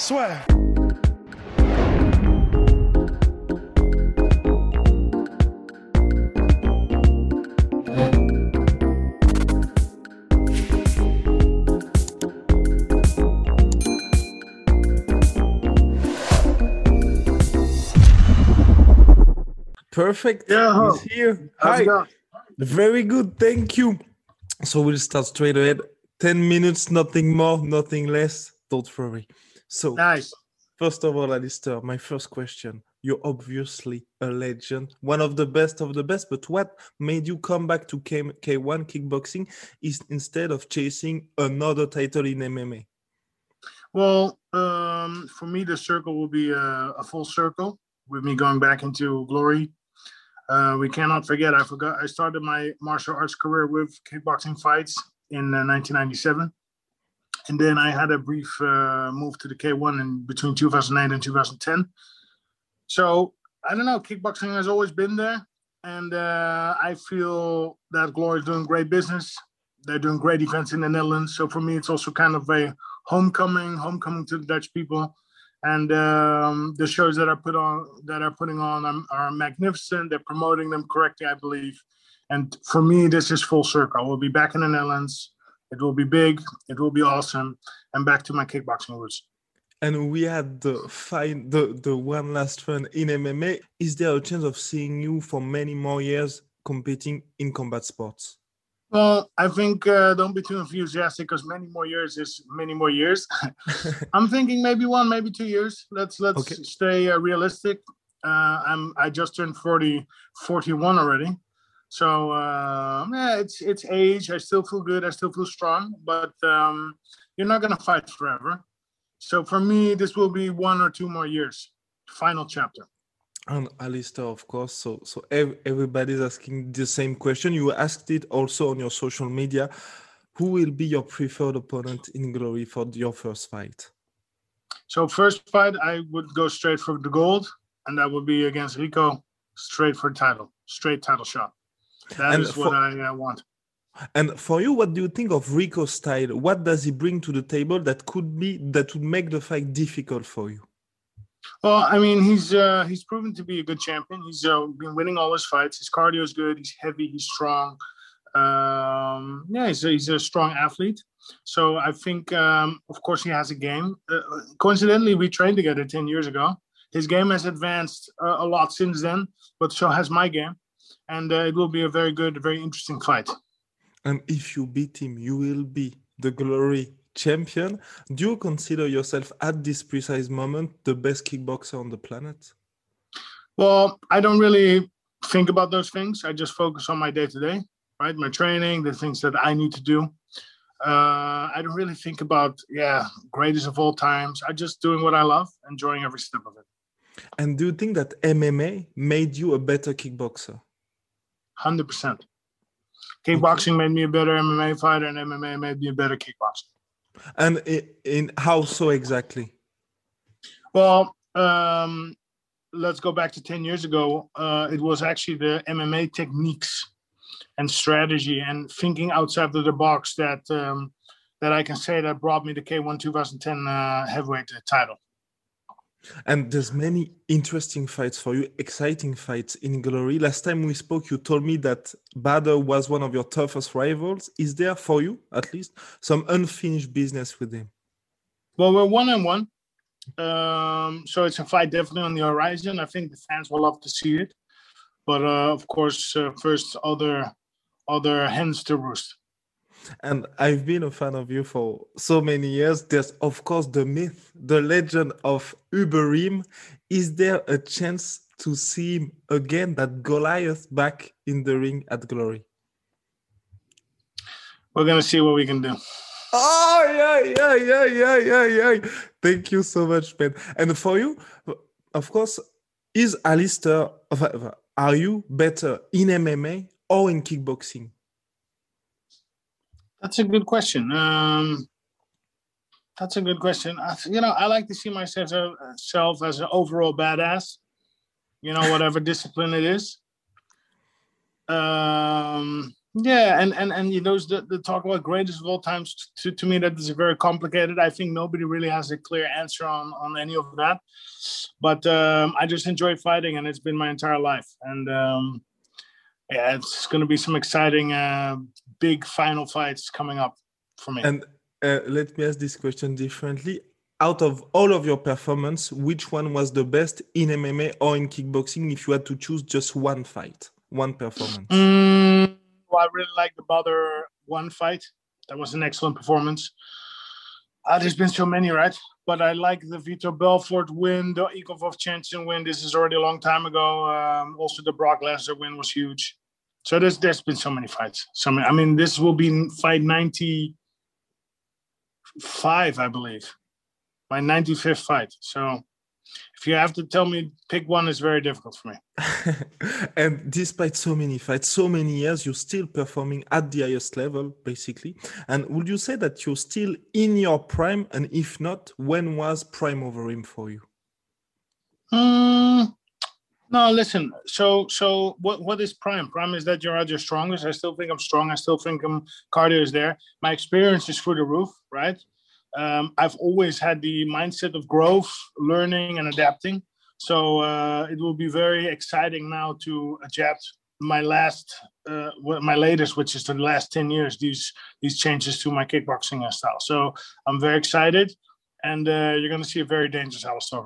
Swear. Perfect. Yeah. He's here. Hi. Very good. Thank you. So we'll start straight ahead. 10 minutes, nothing more, nothing less. Don't worry. So, Nice. first of all, Alistair, my first question. You're obviously a legend, one of the best of the best, but what made you come back to K- K1 kickboxing is instead of chasing another title in MMA? Well, um, for me, the circle will be a, a full circle with me going back into glory. Uh, we cannot forget. I forgot. I started my martial arts career with kickboxing fights in uh, 1997, and then I had a brief uh, move to the K1 in between 2009 and 2010. So I don't know. Kickboxing has always been there, and uh, I feel that Glory is doing great business. They're doing great events in the Netherlands. So for me, it's also kind of a homecoming, homecoming to the Dutch people. And um, the shows that are put on, that are putting on, um, are magnificent. They're promoting them correctly, I believe. And for me, this is full circle. We'll be back in the Netherlands. It will be big. It will be awesome. And back to my kickboxing roots. And we had the fine, the, the one last run in MMA. Is there a chance of seeing you for many more years competing in combat sports? Well, I think uh, don't be too enthusiastic because many more years is many more years. I'm thinking maybe one, maybe two years. Let's let's Okay. stay uh, realistic. Uh, I'm I just turned 40, 41 already. So uh, yeah, it's it's age. I still feel good. I still feel strong, but um, you're not gonna fight forever. So for me, this will be one or two more years. Final chapter. And Alistair, of course. So, so ev- everybody's asking the same question. You asked it also on your social media. Who will be your preferred opponent in Glory for your first fight? So first fight, I would go straight for the gold, and that would be against Rico, straight for title, straight title shot. That is And what for- I uh, want. And for you, what do you think of Rico's style? What does he bring to the table that could be that would make the fight difficult for you? Well, I mean, he's uh, he's proven to be a good champion. He's uh, been winning all his fights. His cardio is good. He's heavy. He's strong. Um, yeah, he's a, he's a strong athlete. So I think, um, of course, he has a game. Uh, coincidentally, we trained together ten years ago. His game has advanced uh, a lot since then, but so has my game, and uh, it will be a very good, very interesting fight. And if you beat him, you will be the Glory champion. Do you consider yourself at this precise moment the best kickboxer on the planet? Well, I don't really think about those things. I just focus on my day to day, right? My training, the things that I need to do. Uh, I don't really think about, yeah, greatest of all times. I'm just doing what I love, enjoying every step of it. And do you think that MMA made you a better kickboxer? 100%. Kickboxing made me a better MMA fighter, and MMA made me a better kickboxer. And in how so exactly? Well, um, let's go back to 10 years ago. Uh, it was actually the MMA techniques and strategy and thinking outside of the box that um, that I can say that brought me the K1 2010 uh, heavyweight title. And there's many interesting fights for you, exciting fights in Glory. Last time we spoke, you told me that Bader was one of your toughest rivals. Is there for you, at least, some unfinished business with him? Well, we're one on one. Um, so it's a fight definitely on the horizon. I think the fans will love to see it. But uh, of course, uh, first other other hens to roost. And I've been a fan of you for so many years. There's, of course, the myth, the legend of Ubereem. Is there a chance to see him again, that Goliath back in the ring at Glory? We're gonna see what we can do. Oh yeah, yeah, yeah, yeah, yeah, yeah. Thank you so much, Ben. And for you, of course, is Alistair? Are you better in MMA or in kickboxing? That's a good question. Um, that's a good question. I, you know, I like to see myself as an overall badass. You know, whatever discipline it is. Um, yeah, and and and you know, the, the talk about greatest of all times. To, to me, that is very complicated. I think nobody really has a clear answer on on any of that. But um, I just enjoy fighting, and it's been my entire life. And um, yeah, it's going to be some exciting, uh, big final fights coming up for me. And uh, let me ask this question differently. Out of all of your performance, which one was the best in MMA or in kickboxing? If you had to choose just one fight, one performance. Mm, well, I really like the Badr one fight. That was an excellent performance. Uh, there's been so many, right? But I like the Vitor Belfort win, the Igor Vovchanchyn win. This is already a long time ago. Um, also, the Brock Lesnar win was huge. So there's there's been so many fights. So many, I mean, this will be fight ninety five, I believe, my 95th fight. So if you have to tell me pick one, it's very difficult for me. and despite so many fights, so many years, you're still performing at the highest level, basically. And would you say that you're still in your prime? And if not, when was prime over him for you? Um, no, listen. So, so what? What is prime? Prime is that you're at your strongest. I still think I'm strong. I still think I'm cardio is there. My experience is through the roof, right? Um, I've always had the mindset of growth, learning, and adapting. So uh, it will be very exciting now to adapt my last, uh, my latest, which is the last ten years. These these changes to my kickboxing style. So I'm very excited, and uh, you're going to see a very dangerous Alistair.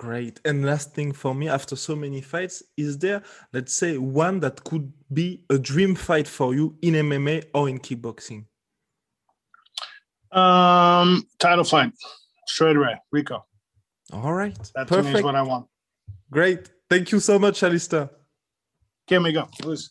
Great. And last thing for me, after so many fights, is there, let's say, one that could be a dream fight for you in MMA or in kickboxing? Um, title fight, straight away, Rico. All right. That Perfect. is what I want. Great. Thank you so much, Alistair. Here we go, please.